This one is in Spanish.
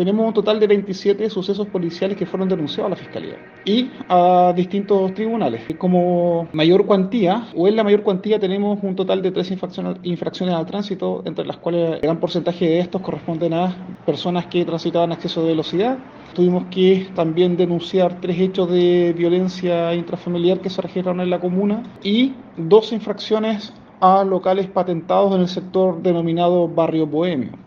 tenemos un total de 27 sucesos policiales que fueron denunciados a la Fiscalía y a distintos tribunales. Como mayor cuantía, o en la mayor cuantía, tenemos un total de tres infracciones, al tránsito, entre las cuales el gran porcentaje de estos corresponden a personas que transitaban a exceso de velocidad. Tuvimos que también denunciar tres hechos de violencia intrafamiliar que se registraron en la comuna y dos infracciones a locales patentados en el sector denominado barrio bohemio.